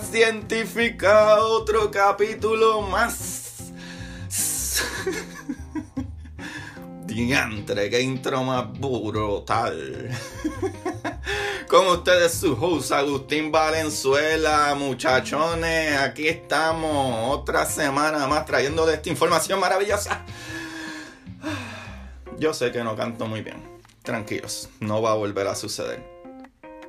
Científica, otro capítulo más. Diantre, qué intro más brutal. Con ustedes su host Agustín Valenzuela, muchachones, aquí estamos otra semana más trayéndole esta información maravillosa. Yo sé que no canto muy bien, tranquilos, no va a volver a suceder.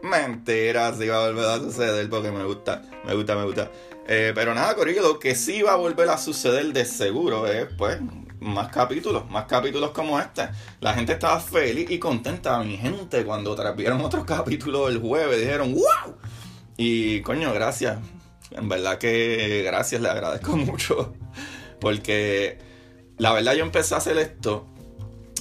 Mentira, sí va a volver a suceder porque me gusta, me gusta, me gusta. Eh, pero nada, Corillo, lo que sí va a volver a suceder de seguro es, pues, más capítulos, más capítulos como este. La gente estaba feliz y contenta, mi gente, cuando vieron otro capítulo el jueves, dijeron ¡Wow! Y coño, gracias. En verdad que gracias, le agradezco mucho. Porque la verdad yo empecé a hacer esto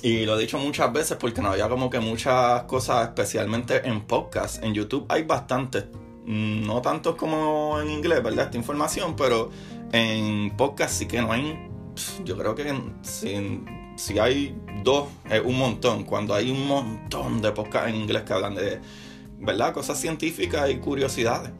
y lo he dicho muchas veces porque no había como que muchas cosas, especialmente en podcast. En YouTube hay bastantes. No tantos como en inglés, ¿verdad? Esta información, pero en podcast sí que no hay. Yo creo que si, si hay dos, es un montón. Cuando hay un montón de podcasts en inglés que hablan de, ¿verdad? Cosas científicas y curiosidades.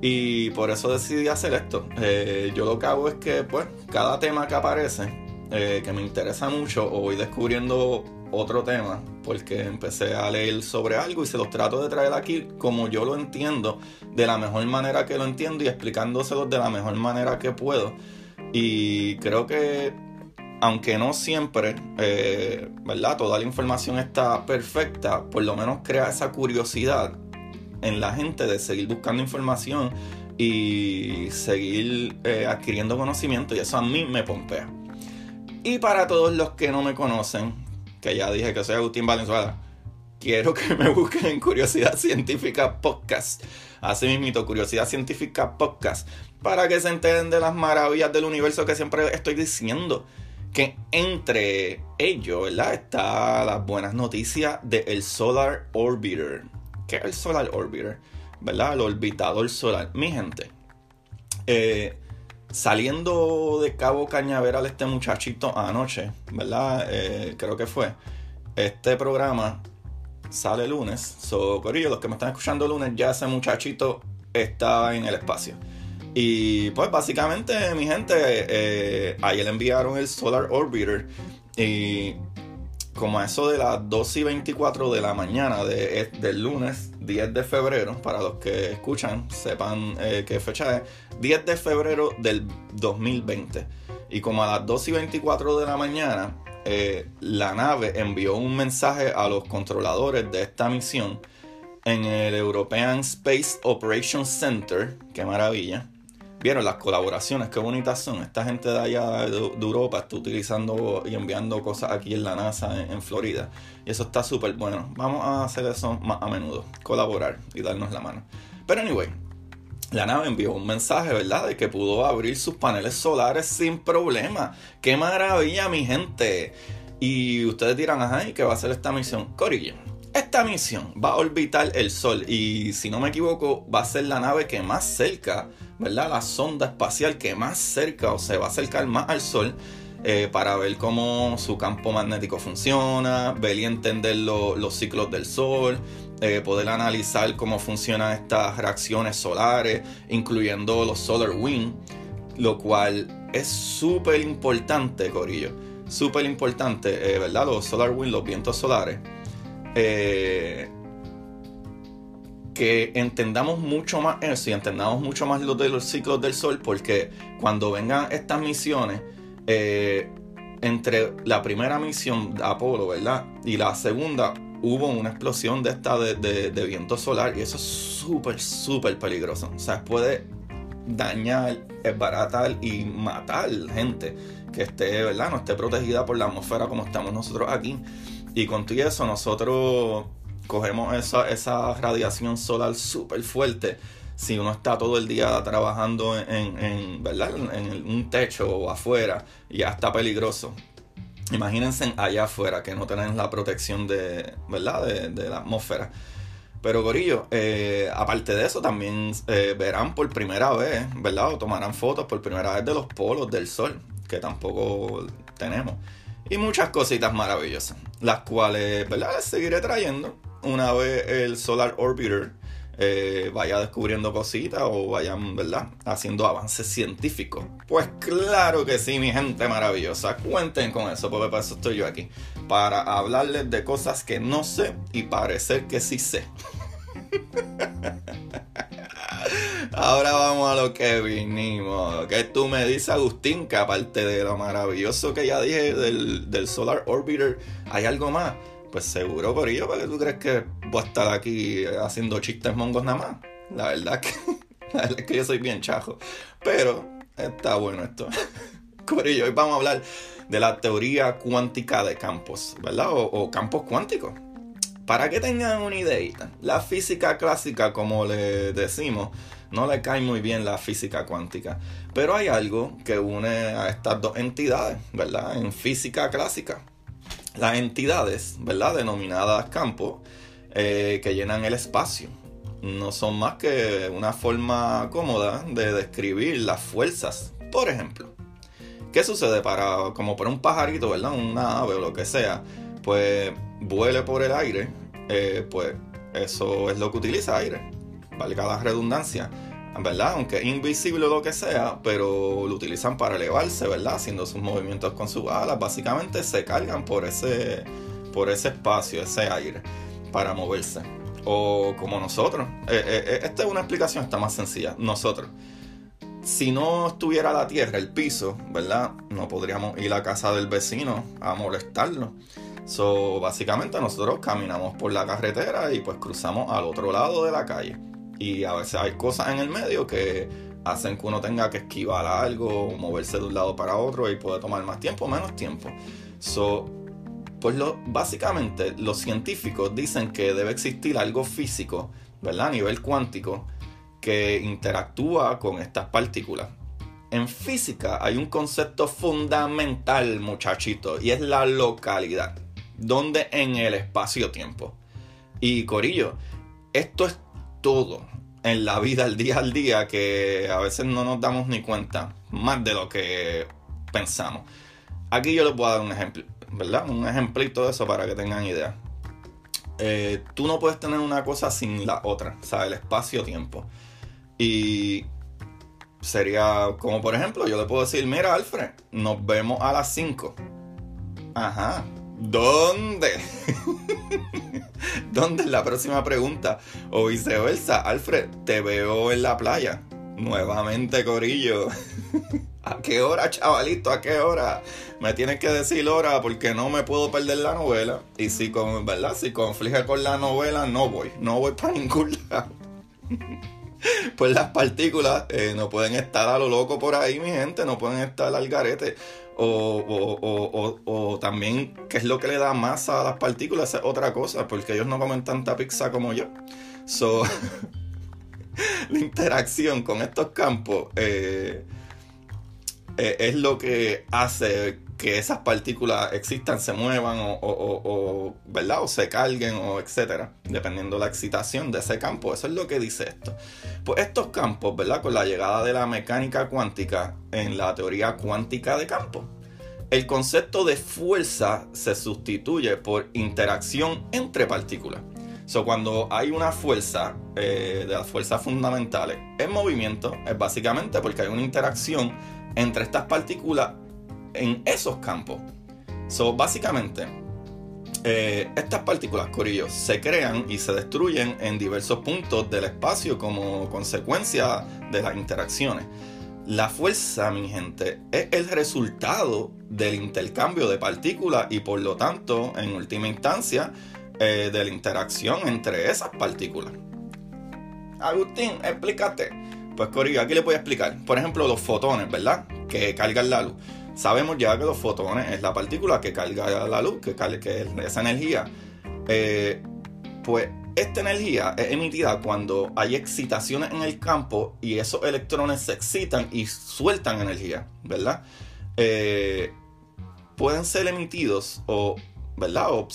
Y por eso decidí hacer esto. Eh, yo lo que hago es que, pues, cada tema que aparece, eh, que me interesa mucho, o voy descubriendo otro tema, porque empecé a leer sobre algo y se los trato de traer aquí como yo lo entiendo, de la mejor manera que lo entiendo y explicándoselos de la mejor manera que puedo. Y creo que, aunque no siempre, eh, ¿verdad? Toda la información está perfecta, por lo menos crea esa curiosidad en la gente de seguir buscando información y seguir eh, adquiriendo conocimiento y eso a mí me pompea. Y para todos los que no me conocen, que ya dije que soy Agustín Valenzuela, quiero que me busquen en Curiosidad Científica Podcast. Así mismito, Curiosidad Científica Podcast, para que se enteren de las maravillas del universo que siempre estoy diciendo. Que entre ellos, ¿verdad? Está las buenas noticias del Solar Orbiter. ¿Qué es el Solar Orbiter? ¿Verdad? El orbitador solar. Mi gente, eh, saliendo de Cabo Cañaveral este muchachito anoche, ¿verdad? Eh, creo que fue. Este programa sale lunes. So, Corillo, los que me están escuchando lunes, ya ese muchachito está en el espacio. Y pues básicamente, mi gente, eh, ayer enviaron el Solar Orbiter y como a eso de las 2 y 24 de la mañana de, eh, del lunes 10 de febrero, para los que escuchan, sepan eh, qué fecha es, 10 de febrero del 2020. Y como a las 2 y 24 de la mañana, eh, la nave envió un mensaje a los controladores de esta misión en el European Space Operations Center, qué maravilla. Vieron las colaboraciones, qué bonitas son. Esta gente de allá de, Europa está utilizando y enviando cosas aquí en la NASA, en, Florida. Y eso está súper bueno. Vamos a hacer eso más a menudo, colaborar y darnos la mano. Pero anyway, la nave envió un mensaje, ¿verdad? De que pudo abrir sus paneles solares sin problema. ¡Qué maravilla, mi gente! Y ustedes dirán, ajá, ¿y qué va a hacer esta misión? Corillo, esta misión va a orbitar el Sol y si no me equivoco va a ser la nave que más cerca, ¿verdad? La sonda espacial que más cerca o se va a acercar más al Sol eh, para ver cómo su campo magnético funciona, ver y entender los ciclos del Sol, eh, poder analizar cómo funcionan estas reacciones solares, incluyendo los solar wind, lo cual es súper importante, Corillo. Súper importante, eh, ¿verdad? Los solar wind, los vientos solares. Eh, que entendamos mucho más eso y entendamos mucho más los de los ciclos del sol, porque cuando vengan estas misiones, entre la primera misión de Apolo, ¿verdad? Y la segunda, hubo una explosión de esta de, viento solar y eso es súper, súper peligroso. O sea, puede dañar, esbaratar y matar gente que esté, ¿verdad? No esté protegida por la atmósfera como estamos nosotros aquí. Y con todo eso nosotros cogemos esa, esa radiación solar súper fuerte. Si uno está todo el día trabajando en, ¿verdad? en un techo o afuera, ya está peligroso. Imagínense allá afuera que no tienen la protección de, ¿verdad? De, la atmósfera. Pero Gorillo, eh, aparte de eso, también eh, verán por primera vez, ¿verdad? O tomarán fotos por primera vez de los polos del Sol, que tampoco tenemos. Y muchas cositas maravillosas, las cuales, ¿verdad? Les seguiré trayendo una vez el Solar Orbiter eh, vaya descubriendo cositas o vayan, ¿verdad?, haciendo avances científicos. Pues claro que sí, mi gente maravillosa. Cuenten con eso, porque para eso estoy yo aquí. Para hablarles de cosas que no sé y parecer que sí sé. Ahora vamos a lo que vinimos. Que tú me dices, Agustín, que aparte de lo maravilloso que ya dije del, del Solar Orbiter, ¿hay algo más? Pues seguro, por ello, porque tú crees que voy a estar aquí haciendo chistes mongos nada más. La verdad que, es que yo soy bien chajo. Pero está bueno esto. Corillo, hoy vamos a hablar de la teoría cuántica de campos, ¿verdad? O, campos cuánticos. Para que tengan una idea, la física clásica, como le decimos, no le cae muy bien la física cuántica. Pero hay algo que une a estas dos entidades, ¿verdad? En física clásica. Las entidades, ¿verdad? Denominadas campos, eh, que llenan el espacio. No son más que una forma cómoda de describir las fuerzas. Por ejemplo, ¿qué sucede para, como para un pajarito, ¿verdad? Una ave o lo que sea, pues vuele por el aire, eh, pues eso es lo que utiliza aire, valga la redundancia. ¿verdad? Aunque invisible o lo que sea, pero lo utilizan para elevarse, ¿verdad? Haciendo sus movimientos con sus alas. Básicamente se cargan por ese, por ese espacio, ese aire, para moverse. O como nosotros. Eh, eh, eh, esta es una explicación, está más sencilla. Nosotros. Si no estuviera la tierra, el piso, ¿verdad? No podríamos ir a casa del vecino a molestarlo. So, básicamente nosotros caminamos por la carretera y pues cruzamos al otro lado de la calle. Y a veces hay cosas en el medio que hacen que uno tenga que esquivar algo, moverse de un lado para otro y puede tomar más tiempo o menos tiempo. So, pues lo, básicamente los científicos dicen que debe existir algo físico, ¿verdad? A nivel cuántico, que interactúa con estas partículas. En física hay un concepto fundamental, muchachito, y es la localidad. Donde en el espacio-tiempo. Y Corillo, esto es todo en la vida, el día al día, que a veces no nos damos ni cuenta, más de lo que pensamos. Aquí yo les voy a dar un ejemplo, ¿verdad? Un ejemplito de eso para que tengan idea. Eh, tú no puedes tener una cosa sin la otra, o sea, el espacio-tiempo. Y sería como, por ejemplo, yo le puedo decir, mira, Alfred, nos vemos a las 5. Ajá, ¿dónde? ¿Dónde es la próxima pregunta? O viceversa, Alfred, te veo en la playa. Nuevamente, Corillo. ¿A qué hora, chavalito? ¿A qué hora? Me tienes que decir hora porque no me puedo perder la novela. Y si con. Si con la novela, no voy. No voy para ningún lado. pues las partículas eh, no pueden estar a lo loco por ahí, mi gente. No pueden estar al garete. O, también qué es lo que le da masa a las partículas es otra cosa, porque ellos no comen tanta pizza como yo. So, la interacción con estos campos eh, eh, es lo que hace que esas partículas existan, se muevan o, ¿verdad? o se carguen o etcétera, dependiendo la excitación de ese campo. Eso es lo que dice esto. Pues estos campos, ¿verdad? Con la llegada de la mecánica cuántica en la teoría cuántica de campo, el concepto de fuerza se sustituye por interacción entre partículas. So, cuando hay una fuerza, eh, de las fuerzas fundamentales, en movimiento, es básicamente porque hay una interacción entre estas partículas en esos campos. So, básicamente, eh, estas partículas, corillos, se crean y se destruyen en diversos puntos del espacio como consecuencia de las interacciones. La fuerza, mi gente, es el resultado del intercambio de partículas y por lo tanto, en última instancia, eh, de la interacción entre esas partículas. Agustín, explícate. Pues Corillo, aquí le voy a explicar. Por ejemplo, los fotones, ¿verdad? Que cargan la luz. Sabemos ya que los fotones es la partícula que carga la luz, que, que es esa energía. Eh, pues esta energía es emitida cuando hay excitaciones en el campo y esos electrones se excitan y sueltan energía, ¿verdad? Eh, pueden ser emitidos o ¿verdad? O,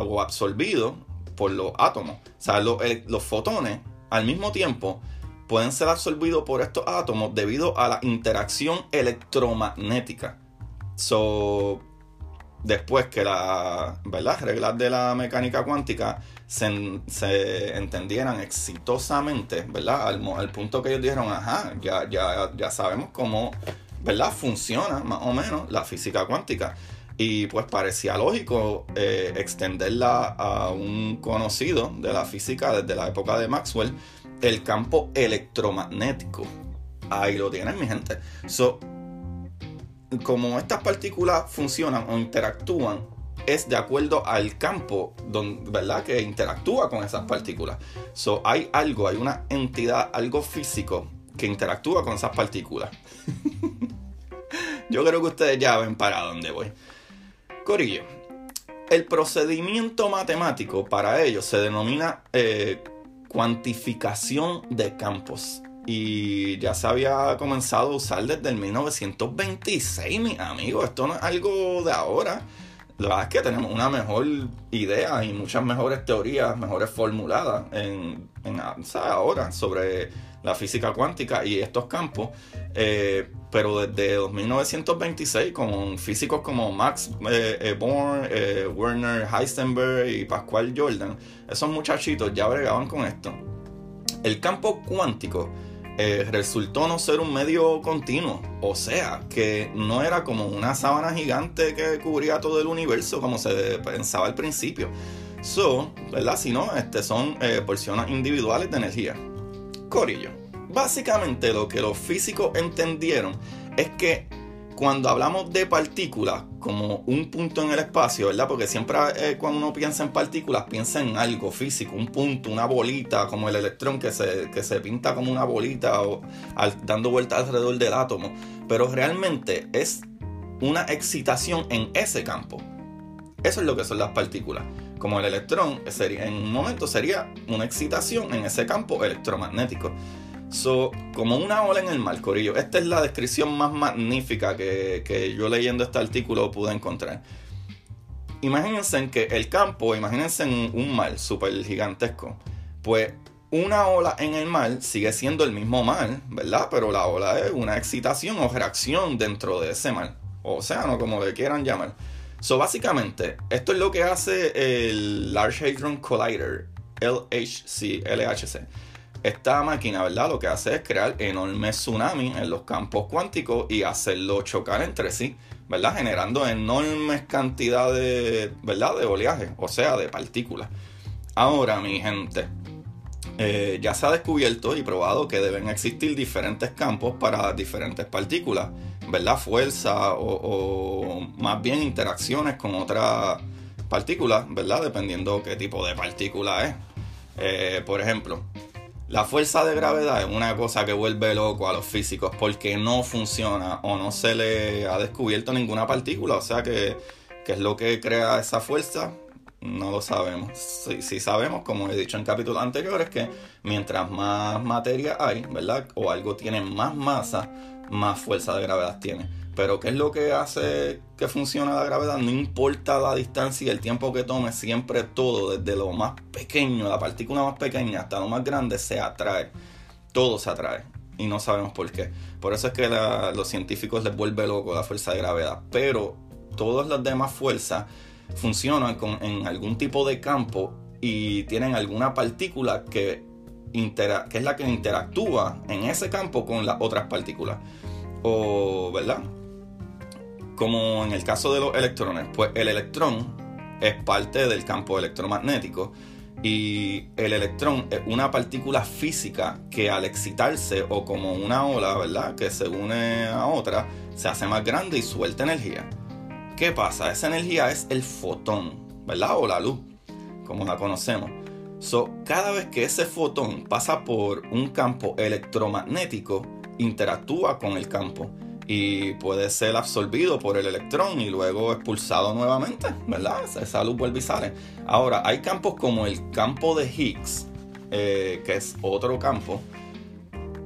o absorbido por los átomos. O sea, los, fotones al mismo tiempo pueden ser absorbidos por estos átomos debido a la interacción electromagnética. So, después que las reglas de la mecánica cuántica se, entendieran exitosamente, ¿verdad? Al, al, punto que ellos dijeron, ajá, ya, ya, ya sabemos cómo ¿verdad? funciona más o menos la física cuántica. Y pues parecía lógico eh, extenderla a un conocido de la física desde la época de Maxwell, el campo electromagnético. Ahí lo tienen, mi gente. So, como estas partículas funcionan o interactúan, es de acuerdo al campo donde, ¿verdad? que interactúa con esas partículas. So, hay algo, hay una entidad, algo físico que interactúa con esas partículas. Yo creo que ustedes ya ven para dónde voy. Corillo, el procedimiento matemático para ello se denomina eh, cuantificación de campos. Y ya se había comenzado a usar desde el 1926, mis amigos. Esto no es algo de ahora. La verdad es que tenemos una mejor idea y muchas mejores teorías, mejores formuladas en, ahora sobre la física cuántica y estos campos. Eh, pero desde 1926 con físicos como Max eh, eh, Born, Werner Heisenberg y Pascual Jordan, esos muchachitos ya bregaban con esto. El campo cuántico resultó no ser un medio continuo, o sea, que no era como una sábana gigante que cubría todo el universo como se pensaba al principio. So, ¿verdad? Sino este, son porciones individuales de energía. Corillo. Básicamente lo que los físicos entendieron es que cuando hablamos de partículas como un punto en el espacio, ¿verdad? Porque siempre eh, cuando uno piensa en partículas, piensa en algo físico, un punto, una bolita, como el electrón que se, se pinta como una bolita o dando vueltas alrededor del átomo. Pero realmente es una excitación en ese campo. Eso es lo que son las partículas. Como el electrón, en un momento sería una excitación en ese campo electromagnético. So, como una ola en el mar, Corillo. Esta es la descripción más magnífica que, yo leyendo este artículo pude encontrar. Imagínense que el campo, imagínense en un mar súper gigantesco. Pues una ola en el mar sigue siendo el mismo mar, ¿verdad? Pero la ola es una excitación o reacción dentro de ese mar. O océano, como le quieran llamar. So, básicamente, esto es lo que hace el Large Hadron Collider, LHC, LHC esta máquina, ¿verdad? Lo que hace es crear enormes tsunamis en los campos cuánticos y hacerlo chocar entre sí, ¿verdad? Generando enormes cantidades, ¿verdad? De oleaje, o sea, de partículas. Ahora, mi gente, eh, ya se ha descubierto y probado que deben existir diferentes campos para diferentes partículas, ¿verdad? Fuerza o, más bien interacciones con otras partículas, ¿verdad? Dependiendo qué tipo de partícula es. Eh, por ejemplo, la fuerza de gravedad es una cosa que vuelve loco a los físicos porque no funciona o no se le ha descubierto ninguna partícula. O sea que, es lo que crea esa fuerza, no lo sabemos. Sí, sabemos, como he dicho en capítulos anteriores, que mientras más materia hay, ¿verdad? O algo tiene más masa, más fuerza de gravedad tiene. Pero ¿qué es lo que hace que funcione la gravedad? No importa la distancia y el tiempo que tome, siempre todo, desde lo más pequeño, la partícula más pequeña hasta lo más grande, se atrae. Todo se atrae. y no sabemos por qué. Por eso es que a los científicos les vuelve loco la fuerza de gravedad. Pero todas las demás fuerzas funcionan con, en algún tipo de campo y tienen alguna partícula que, que es la que interactúa en ese campo con las otras partículas. O, ¿verdad? Como en el caso de los electrones, pues el electrón es parte del campo electromagnético y el electrón es una partícula física que al excitarse o como una ola, ¿verdad? Que se une a otra, se hace más grande y suelta energía. ¿Qué pasa? Esa energía es el fotón, ¿verdad? O la luz, como la conocemos. So, cada vez que ese fotón pasa por un campo electromagnético, interactúa con el campo y puede ser absorbido por el electrón y luego expulsado nuevamente, ¿verdad? Esa luz vuelve y sale. Ahora, hay campos como el campo de Higgs, eh, que es otro campo,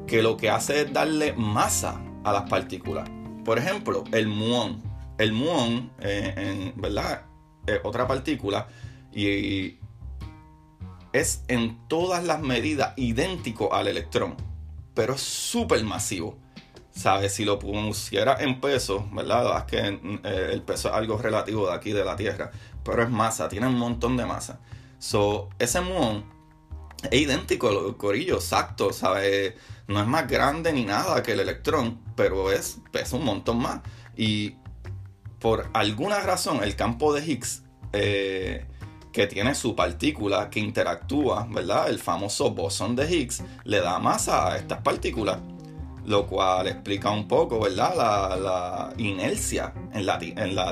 que lo que hace es darle masa a las partículas. Por ejemplo, el muón. El muón, eh, ¿verdad? Es otra partícula y es en todas las medidas idéntico al electrón, pero es súper masivo. ¿sabes? Si lo pusiera en peso, ¿verdad? Es que eh, el peso es algo relativo de aquí de la Tierra, pero es masa, tiene un montón de masa. So, ese muón es idéntico al corillo, exacto, ¿sabes? No es más grande ni nada que el electrón, pero es, pesa un montón más. Y por alguna razón, el campo de Higgs, eh, que tiene su partícula que interactúa, ¿verdad? El famoso bosón de Higgs, le da masa a estas partículas lo cual explica un poco, ¿verdad? La, inercia en la,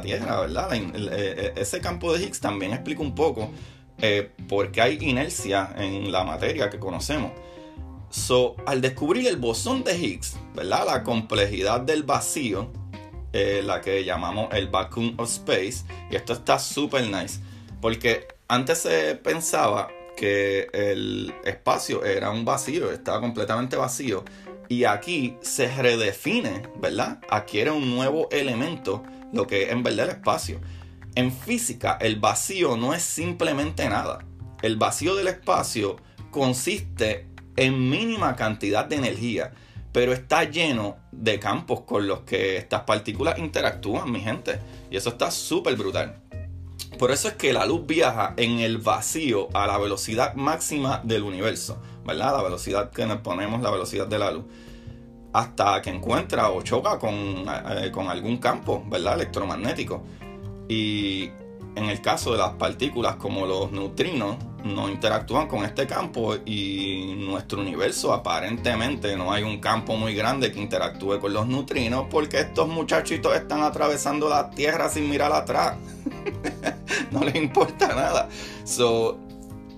Tierra, ¿verdad? Eh, eh, ese campo de Higgs también explica un poco eh, por qué hay inercia en la materia que conocemos. So, al descubrir el bosón de Higgs, ¿verdad? La complejidad del vacío, la que llamamos el vacuum of space, y esto está súper nice, porque antes se pensaba que el espacio era un vacío, estaba completamente vacío, y aquí se redefine, ¿verdad? Adquiere un nuevo elemento, lo que es en verdad el espacio. En física, el vacío no es simplemente nada. El vacío del espacio consiste en mínima cantidad de energía, pero está lleno de campos con los que estas partículas interactúan, mi gente. Y eso está súper brutal. Por eso es que la luz viaja en el vacío a la velocidad máxima del universo, ¿verdad? La velocidad que nos ponemos, la velocidad de la luz. Hasta que encuentra o choca con, eh, con algún campo, ¿verdad? Electromagnético. Y en el caso de las partículas como los neutrinos, no interactúan con este campo y nuestro universo aparentemente no hay un campo muy grande que interactúe con los neutrinos porque estos muchachitos están atravesando la Tierra sin mirar atrás. no les importa nada. So,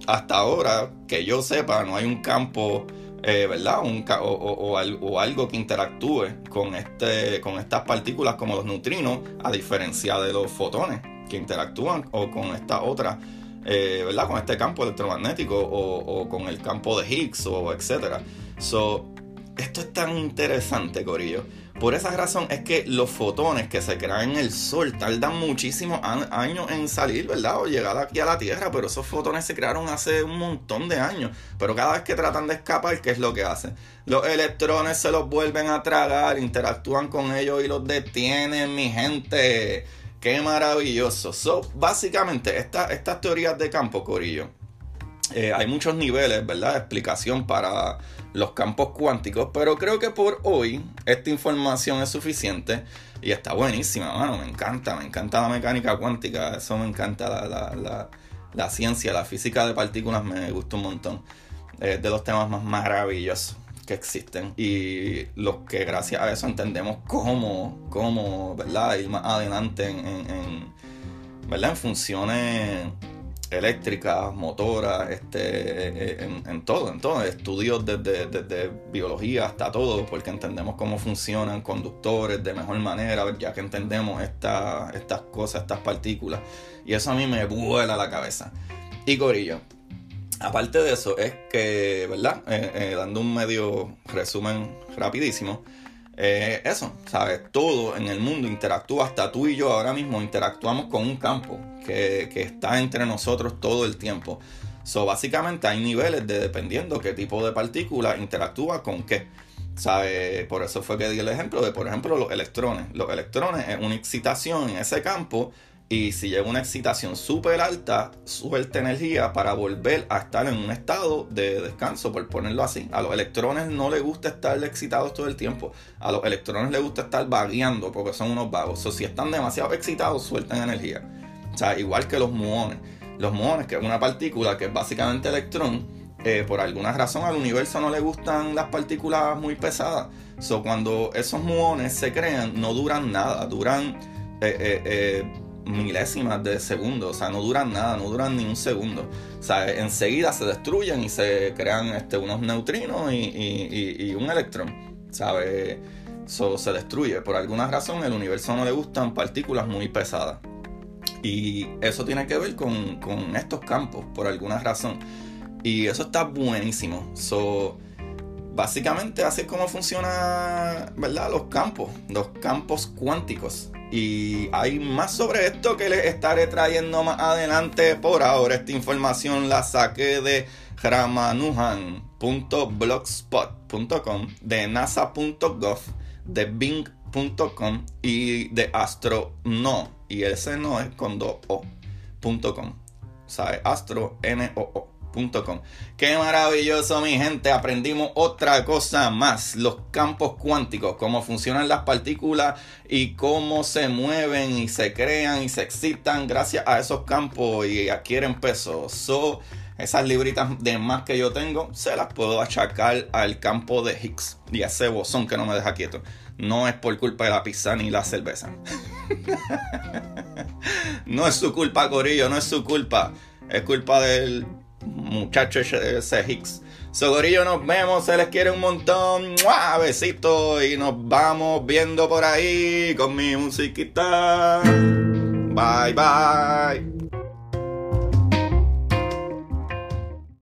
hasta ahora, que yo sepa, no hay un campo, eh, ¿verdad? Un, o, algo que interactúe con, este, con estas partículas como los neutrinos, a diferencia de los fotones que interactúan o con esta otra, eh, ¿verdad? Con este campo electromagnético o, con el campo de Higgs o etcétera. So, esto es tan interesante, Corillo por esa razón es que los fotones que se crean en el Sol tardan muchísimos años en salir, ¿verdad? O llegar aquí a la Tierra, pero esos fotones se crearon hace un montón de años. Pero cada vez que tratan de escapar, ¿qué es lo que hacen? Los electrones se los vuelven a tragar, interactúan con ellos y los detienen, mi gente. ¡Qué maravilloso! So, básicamente, estas teorías de campo, Corillo, eh, hay muchos niveles, ¿verdad? De explicación para los campos cuánticos, pero creo que por hoy esta información es suficiente y está buenísima, mano. Me encanta, me encanta la mecánica cuántica, eso me encanta, la, ciencia, la física de partículas me gusta un montón. Es de los temas más maravillosos que existen y los que gracias a eso entendemos cómo, cómo ¿verdad? Ir más adelante en, ¿verdad? en funciones eléctricas, motoras, este, eh, eh, en, todo, en todo, estudios desde, biología hasta todo, porque entendemos cómo funcionan conductores de mejor manera, ya que entendemos estas cosas, estas partículas. Y eso a mí me vuela la cabeza. Y Corillo, aparte de eso, es que, ¿verdad? Eh, dando un medio resumen rapidísimo, eh, eso, ¿sabes? Todo en el mundo interactúa, hasta tú y yo ahora mismo interactuamos con un campo que, está entre nosotros todo el tiempo. So, básicamente hay niveles de dependiendo qué tipo de partícula interactúa con qué. ¿Sabe? Por eso fue que di el ejemplo de, por ejemplo, los electrones. Los electrones es una excitación en ese campo y si llega una excitación súper alta, suelta energía para volver a estar en un estado de descanso, por ponerlo así. A los electrones no les gusta estar excitados todo el tiempo. A los electrones les gusta estar vagueando porque son unos vagos. O si están demasiado excitados, sueltan energía. O sea, igual que los muones. Los muones, que es una partícula que es básicamente electrón, eh, por alguna razón al universo no le gustan las partículas muy pesadas. So, cuando esos muones se crean, no duran nada, duran eh, eh milésimas de segundo, o sea, no duran nada, no duran ni un segundo. O sea, enseguida se destruyen y se crean este, unos neutrinos y, un electrón, ¿sabes? Eso se destruye. Por alguna razón, el universo no le gustan partículas muy pesadas. Y eso tiene que ver con, con estos campos, por alguna razón. Y eso está buenísimo. So, básicamente así es como funciona, ¿verdad? Los campos, los campos cuánticos. Y hay más sobre esto que les estaré trayendo más adelante. Por ahora esta información la saqué de ramanujan.blogspot.com, de nasa.gov, de bing.com y de astrono. Y ese no es con do o.com. ¿Sabe? Astro N O O. Qué maravilloso mi gente, aprendimos otra cosa más, los campos cuánticos, cómo funcionan las partículas y cómo se mueven y se crean y se excitan gracias a esos campos y adquieren peso. So, esas libritas de más que yo tengo, se las puedo achacar al campo de Higgs y a ese bosón que no me deja quieto. No es por culpa de la pizza ni la cerveza. no es su culpa, Corillo, no es su culpa. Es culpa del muchachos ese Hicks. Sogorillo, nos vemos, se les quiere un montón. Besito y nos vamos viendo por ahí con mi musiquita. Bye bye.